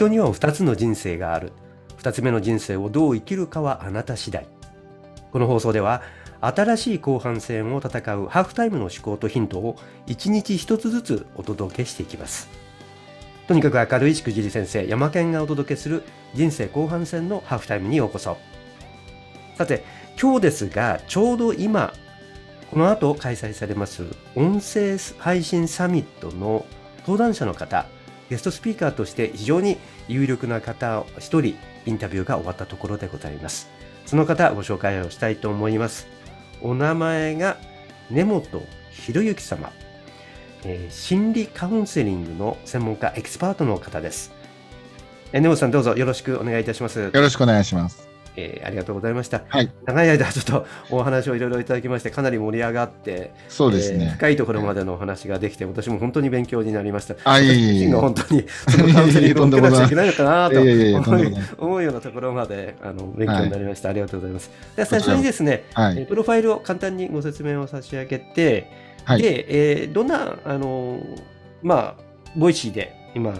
人には2つの人生がある。2つ目の人生をどう生きるかはあなた次第。この放送では、新しい後半戦を戦うハーフタイムの思考とヒントを1日1つずつお届けしていきます。とにかく明るいしくじり先生、山県がお届けする人生後半戦のハーフタイムにようこそ。さて、今日ですが、ちょうど今、この後開催されます音声配信サミットの登壇者の方、ゲストスピーカーとして非常に有力な方を1人インタビューが終わったところでございます。その方ご紹介をしたいと思います。お名前が根本博之様、え、心理カウンセリングの専門家エキスパートの方です。根本さんどうぞよろしくお願いいたします。よろしくお願いします。えー、ありがとうございました、はい、長い間ちょっとお話をいろいろいただきましてかなり盛り上がってそうですね、えー、深いところまでのお話ができて私も本当に勉強になりました。あいいい本当にそのカウンセリングを受けなくちゃいけないのかな と思うようなところまであの勉強になりました、はい、ありがとうございます。で最初にですね、はい、プロファイルを簡単にご説明を差し上げて、はい、で、えー、どんなあのまあ Voicy で今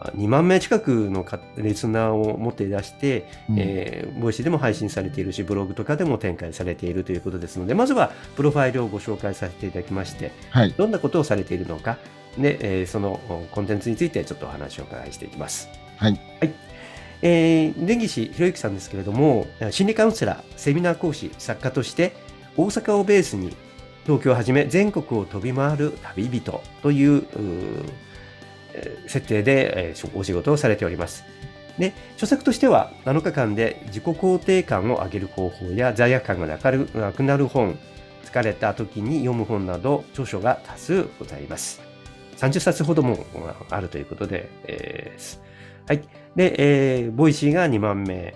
2万名近くのリスナーを持っていらして、うん、えー、 Voicy でも配信されているし、ブログとかでも展開されているということですので、まずはプロファイルをご紹介させていただきまして、はい、どんなことをされているのか、で、えー、そのコンテンツについてちょっとお話をお伺いしていきます。はい。はいえー、根岸博之さんですけれども、心理カウンセラー、セミナー講師、作家として、大阪をベースに東京をはじめ全国を飛び回る旅人という設定でお仕事をされております。で、著作としては7日間で自己肯定感を上げる方法や罪悪感がなくなる本、疲れた時に読む本など著書が多数ございます。30冊ほどもあるということで、えー、はい。で、えー、 Voicy が2万名、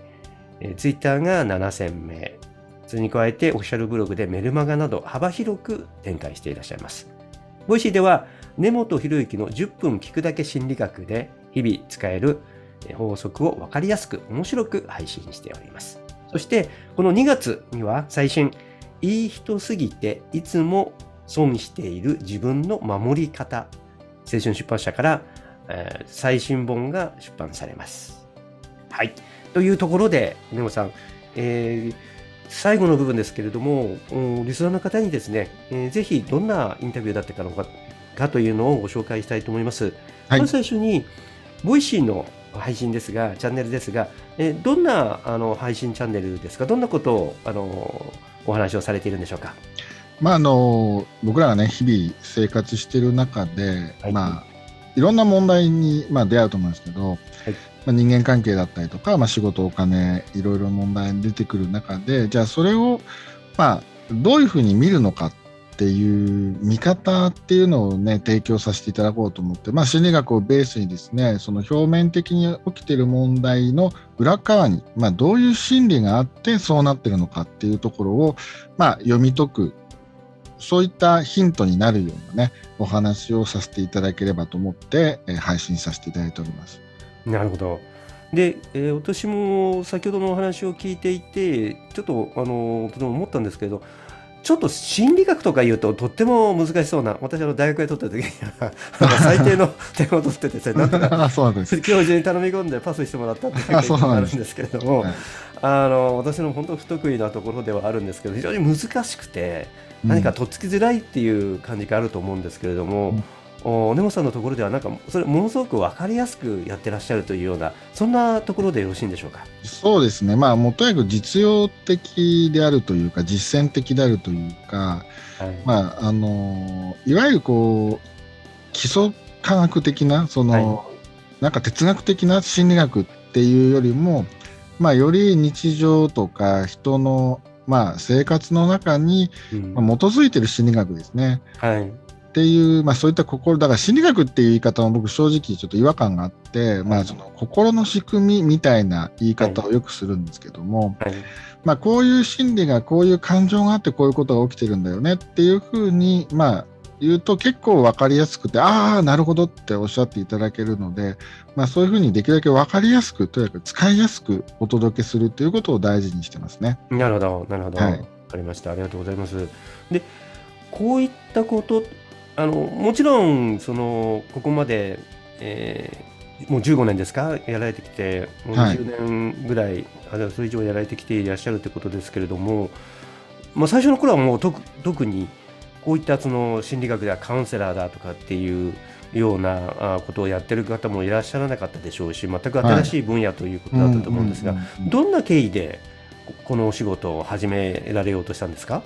えー、ツイッターが7000名、それに加えてオフィシャルブログでメルマガなど幅広く展開していらっしゃいます。 Voicy では根本裕幸の10分聞くだけ心理学で日々使える法則を分かりやすく面白く配信しております。そしてこの2月には最新いい人すぎていつも損している自分の守り方青春出版社から、えー、最新本が出版されます。はい。というところで、根本さん、えー、最後の部分ですけれども、リスナーの方にですね、えー、ぜひどんなインタビューだったかのかかというのをご紹介したいと思います。はい、まず最初に、ボイシーの配信ですが、チャンネルですが、えどんなあの配信チャンネルですか、どんなことをあのお話をされているんでしょうか？まあ、あの僕らがね、日々生活している中で、はいまあ、いろんな問題に、まあ、出会うと思うんですけど、はいまあ、人間関係だったりとか、まあ、仕事、お金、いろいろ問題に出てくる中で、じゃあそれを、まあ、どういうふうに見るのかっていう見方っていうのをね提供させていただこうと思って、まあ、心理学をベースにですねその表面的に起きている問題の裏側に、まあ、どういう心理があってそうなってるのかっていうところを、まあ、読み解くそういったヒントになるようなねお話をさせていただければと思って、え、配信させていただいております。なるほどで、えー、私も先ほどのお話を聞いていてちょっとあのとても思ったんですけどちょっと心理学とか言うととっても難しそうな私の大学で取った時に最低の点を取っててなんとか教授に頼み込んでパスしてもらったっていうのがあるんですけれども、あの私の本当不得意なところではあるんですけど非常に難しくて何かとっつきづらいっていう感じがあると思うんですけれども。うんお根本さんのところではなんかそれものすごく分かりやすくやってらっしゃるというようなそんなところでよろしいんでしょうか？そうですね。まあもとにかく実用的であるというか実践的であるというか、はい、まああのいわゆるこう基礎科学的なその、はい、なんか哲学的な心理学っていうよりもまあより日常とか人のまあ、生活の中に、まあ、基づいている心理学ですね。はい、っていう、まあ、そういった心、だから心理学っていう言い方も僕正直ちょっと違和感があって、まあ、その心の仕組みみたいな言い方をよくするんですけども、はい、まあ、こういう心理がこういう感情があってこういうことが起きてるんだよねっていうふうに、まあ、言うと結構分かりやすくて、ああ、なるほどっておっしゃっていただけるので、まあ、そういうふうにできるだけ分かりやすく、とにかく使いやすくお届けするということを大事にしてますね。なるほど、なるほど。はい、分かりました。ありがとうございます。で、こういったことあのもちろんそのここまで、えもう15年ですか、やられてきて、もう20年ぐらい、はい、あるいはそれ以上やられてきていらっしゃるということですけれども、まあ、最初の頃はもう特にこういったその心理学ではカウンセラーだとかっていうようなことをやってる方もいらっしゃらなかったでしょうし全く新しい分野ということだったと思うんですが、どんな経緯でこのお仕事を始められようとしたんですか？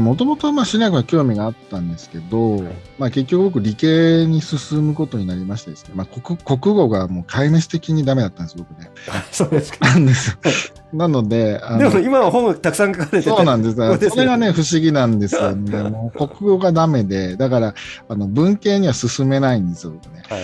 もともと心理学は興味があったんですけど、はい、まあ、結局僕理系に進むことになりましてですね、まあ、国国語がもう壊滅的にダメだったんです僕ね。そうですか。なんですなのででも今は本たくさん書かれてそうなんです。それがね不思議なんですよね。もう国語がダメでだからあの文系には進めないんですよ僕ね。はい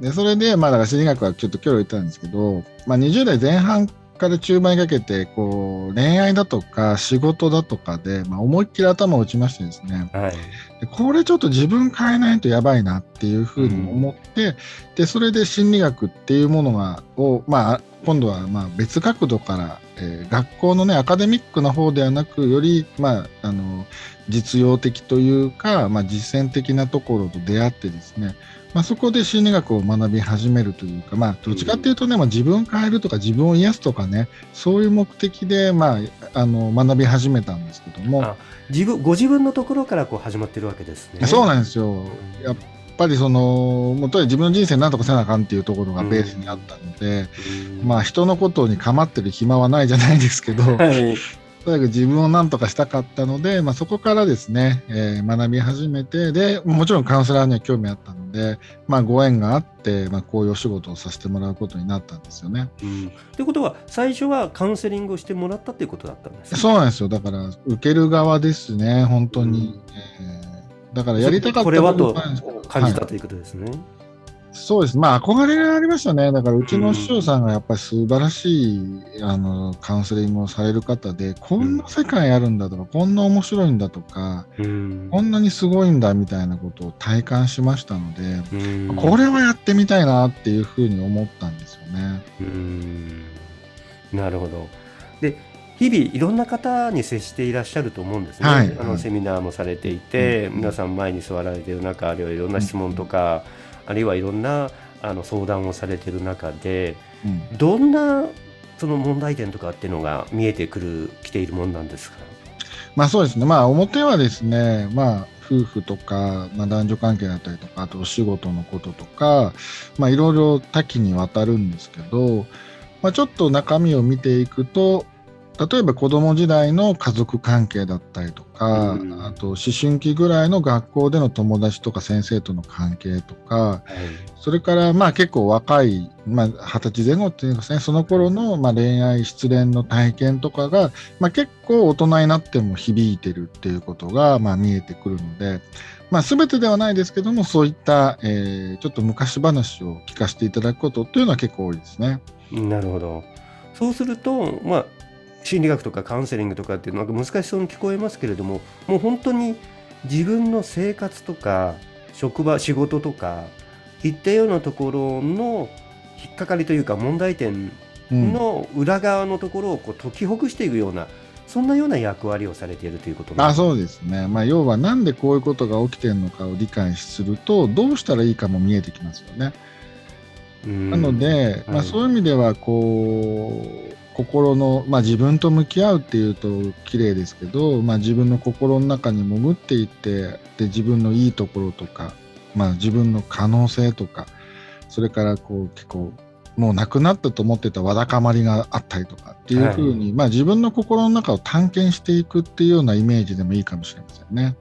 でそれで、まあ、だから心理学はちょっと距離を置いたんですけど、まあ、20代前半から中盤にかけてこう恋愛だとか仕事だとかで、まあ、思いっきり頭を打ちましてですね、はい、でこれちょっと自分変えないとやばいなっていうふうに思って、うん、でそれで心理学っていうものがを、まあ、今度はまあ別角度から、えー、学校のねアカデミックな方ではなくより、まあ、あの実用的というか、まあ、実践的なところと出会ってですねまあ、そこで心理学を学び始めるというか、まあ、どっちかっていうとね、まあ、自分を変えるとか自分を癒すとかねそういう目的で、まあ、あの学び始めたんですけども。自分ご自分のところからこう始まってるわけですね。そうなんですよ。やっぱりそのもとは自分の人生なんとかせなあかんっていうところがベースにあったので、うん、まあ人のことに構ってる暇はないじゃないですけど、はい、とにかく自分を何とかしたかったので、まあ、そこからですね、えー、学び始めてでもちろんカウンセラーには興味あったので、まあ、ご縁があって、まあ、こういうお仕事をさせてもらうことになったんですよね。と、うん、いうことは最初はカウンセリングをしてもらったということだったんです、ね、そうなんですよ。だから受ける側ですね本当に、うん、えー、だからやりたかったこれはと感じたということですね。はいそうです。まあ、憧れがありましたね。だから、うちの師匠さんがやっぱり素晴らしい、あの、カウンセリングをされる方で、こんな世界あるんだとか、こんな面白いんだとか、こんなにすごいんだみたいなことを体感しましたので、これはやってみたいなっていうふうに思ったんですよね。なるほど。で、日々いろんな方に接していらっしゃると思うんですね。はい、あのセミナーもされていて、うん、皆さん前に座られている中、あるいはいろんな質問とか、うん。あるいはいろんなあの相談をされてる中で、うん、どんなその問題点とかっていうのが見えてくるきているもんなんですか？まあそうですね、まあ、表はですね、まあ、夫婦とか、まあ、男女関係だったりとか、あとお仕事のこととか、まあ、いろいろ多岐にわたるんですけど、まあ、ちょっと中身を見ていくと、例えば子供時代の家族関係だったりとか、うん、あと思春期ぐらいの学校での友達とか先生との関係とか、はい、それからまあ結構若い、まあ、20歳前後っていうんですねその頃のまあ恋愛失恋の体験とかが、まあ、結構大人になっても響いてるっていうことがまあ見えてくるので、まあ、全てではないですけどもそういった、えー、ちょっと昔話を聞かせていただくことっていうのは結構多いですね。なるほど。そうすると、まあ、心理学とかカウンセリングとかっていうのは難しそうに聞こえますけれどももう本当に自分の生活とか職場仕事とかいったようなところの引っかかりというか問題点の裏側のところをこう解きほぐしていくような、そんなような役割をされているということあそうですね、まあ、要はなんでこういうことが起きてるのかを理解するとどうしたらいいかも見えてきますよね。なので、まあ、そういう意味ではこう心の、まあ、自分と向き合うっていうと綺麗ですけど、まあ、自分の心の中に潜っていってで自分のいいところとか、まあ、自分の可能性とかそれからこう結構もうなくなったと思ってたわだかまりがあったりとかっていうふうに、はい、まあ、自分の心の中を探検していくっていうようなイメージでもいいかもしれませんね。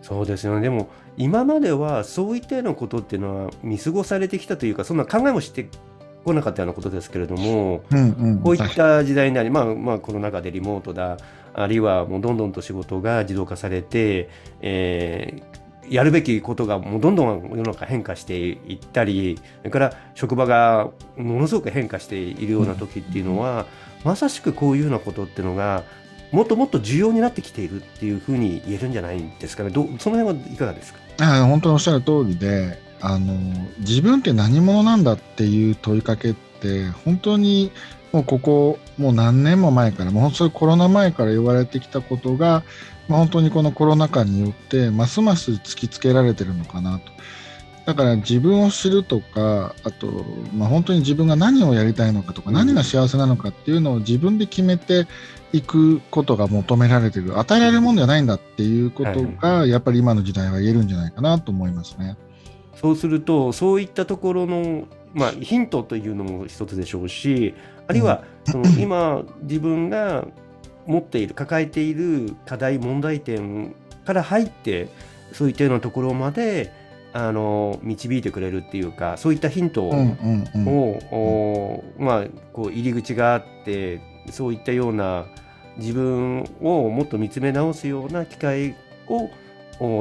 そうですよねでも今まではそういったようなことっていうのは見過ごされてきたというかそんな考えもして来なかったようなことですけれども、うんうん、こういった時代になり、まあまあ、コロナ禍でリモートだあるいはもうどんどんと仕事が自動化されて、えー、やるべきことがもうどんどん世の中変化していったりそれから職場がものすごく変化しているような時っていうのは、うん、まさしくこういうようなことっていうのがもっともっと重要になってきているっていうふうに言えるんじゃないですかね。どその辺はいかがですか？あ本当におっしゃる通りであの自分って何者なんだっていう問いかけって本当にもうここもう何年も前からもうそれコロナ前から言われてきたことが、まあ、本当にこのコロナ禍によってますます突きつけられてるのかなと。だから自分を知るとかあと、まあ、本当に自分が何をやりたいのかとか、うん、何が幸せなのかっていうのを自分で決めていくことが求められてる与えられるものじゃないんだっていうことが、やっぱり今の時代は言えるんじゃないかなと思いますね。そうするとそういったところの、まあ、ヒントというのも一つでしょうしあるいはその今自分が持っている抱えている課題問題点から入ってそういったようなところまであの導いてくれるっていうかそういったヒントを、まあ、こう入り口があってそういったような自分をもっと見つめ直すような機会を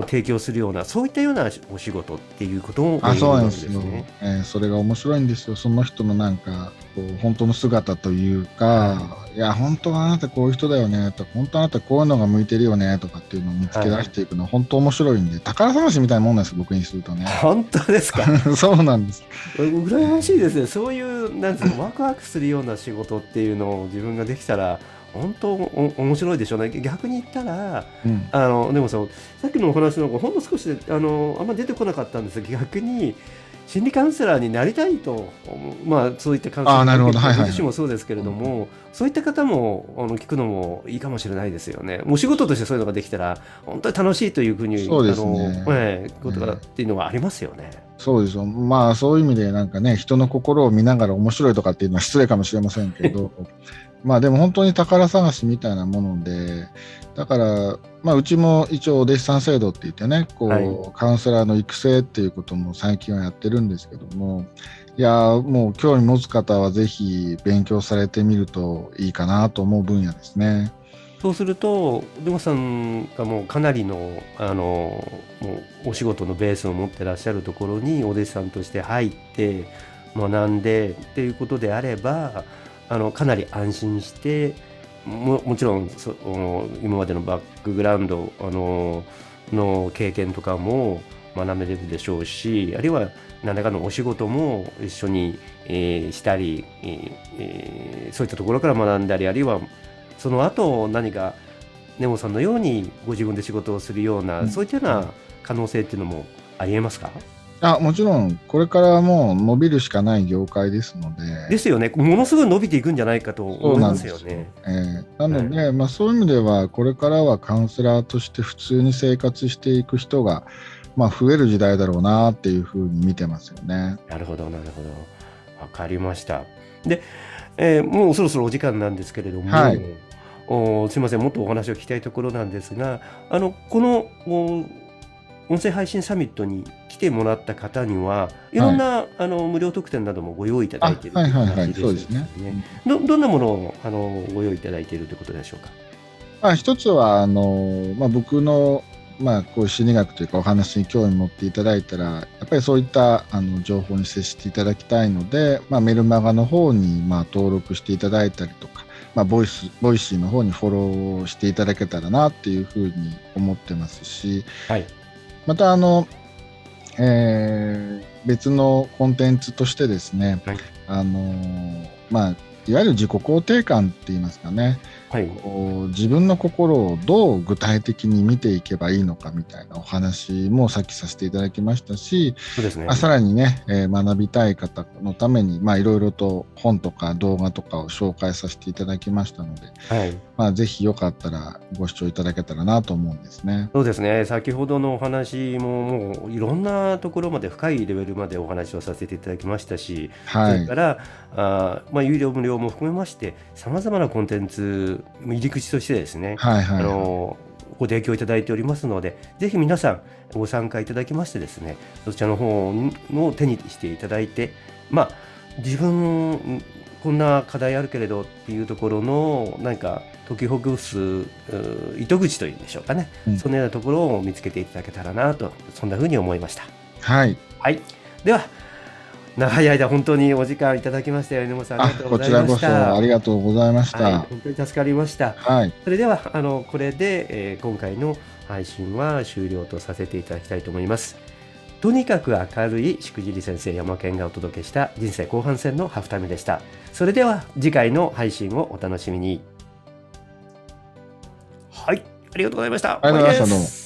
提供するようなそういったようなお仕事っていうこともあそうなんですよ、えー、それが面白いんですよ。その人のなんかこう本当の姿というか、はい、いや本当はあなたこういう人だよねとか本当あなたこういうのが向いてるよねとかっていうのを見つけ出していくの、はい、本当面白いんで宝探しみたいなもんなんです僕にするとね。本当ですか？そうなんです。羨ましいですね。そういうなんですかワクワクするような仕事っていうのを自分ができたら本当お面白いでしょうね逆に言ったら、うん、あのでもささっきのお話のほんの少しであのあんま出てこなかったんですが逆に心理カウンセラーになりたいと、まあ、そういったカウンセラ自身もそうですけれども、そういった方もあの聞くのもいいかもしれないですよね。もう仕事としてそういうのができたら本当に楽しいというふうにそうですね、あのえー、ことがっていうのはありますよね。そうですよ。まあそういう意味でなんかね人の心を見ながら面白いとかっていうのは失礼かもしれませんけど まあでも本当に宝探しみたいなもので、だから、まあ、うちも一応お弟子さん制度って言ってね、こう、はい、カウンセラーの育成っていうことも最近はやってるんですけども、いやもう興味持つ方はぜひ勉強されてみるといいかなと思う分野ですね。そうすると、ルモさんがもうかなりのあのもうお仕事のベースを持ってらっしゃるところにお弟子さんとして入って学んでっていうことであれば、あのかなり安心してももちろんそ今までのバックグラウンドあのの経験とかも学べるでしょうしあるいは何らかのお仕事も一緒に、えー、したり、えー、そういったところから学んだりあるいはその後何か根本さんのようにご自分で仕事をするような、うん、そういったような可能性っていうのもありえますか？あもちろん、これからはもう伸びるしかない業界ですので。ですよね、ものすごい伸びていくんじゃないかと思いますよね。なえー、なので、はい、まあ、そういう意味では、これからはカウンセラーとして普通に生活していく人が、まあ、増える時代だろうなっていうふうに見てますよね。なるほど、なるほど。わかりました。で、えー、もうそろそろお時間なんですけれども、はい、おすみません、もっとお話を聞きたいところなんですが、あのこの音声配信サミットに来てもらった方にはいろんな、はい、あの無料特典などもご用意いただいているという感じですね。どどんなものをあのご用意いただいているということでしょうか？まあ、一つはあの、まあ、僕のまあ、こういう心理学というかお話に興味持っていただいたらやっぱりそういったあの情報に接していただきたいので、まあ、メルマガの方にまあ登録していただいたりとか、まあ、ボイスボイシーの方にフォローしていただけたらなっていうふうに思ってますし、はい、またあの、えー、別のコンテンツとしてですね、はい、あのまあいわゆる自己肯定感って言いますかね、はい、自分の心をどう具体的に見ていけばいいのかみたいなお話もさっきさせていただきましたし、そうですね、さらにね、えー、学びたい方のためにいろいろと本とか動画とかを紹介させていただきましたので、はい、まあ、ぜひよかったらご視聴いただけたらなと思うんですね。そうですね。先ほどのお話ももういろんなところまで深いレベルまでお話をさせていただきましたし、はい、それからあ、まあ、有料無料も含めましてさまざまなコンテンツ入り口としてですね、はいはい、あのご提供いただいておりますので、ぜひ皆さんご参加いただきましてですね、そちらの方を手にしていただいて、まあ、自分、こんな課題あるけれどっていうところの、なんか、解きほぐす糸口というんでしょうかね、うん、そのようなところを見つけていただけたらなと、そんなふうに思いました。はい。はい。では、長い間本当にお時間いただきましたよ、根本さん。ありがとうございました。こちらこそありがとうございました。はい、本当に助かりました。はい。それでは、あの、これで、えー、今回の配信は終了とさせていただきたいと思います。とにかく明るいしくじり先生山健がお届けした人生後半戦のハーフタイムでした。それでは次回の配信をお楽しみに。はい、ありがとうございました。ありがとうございました。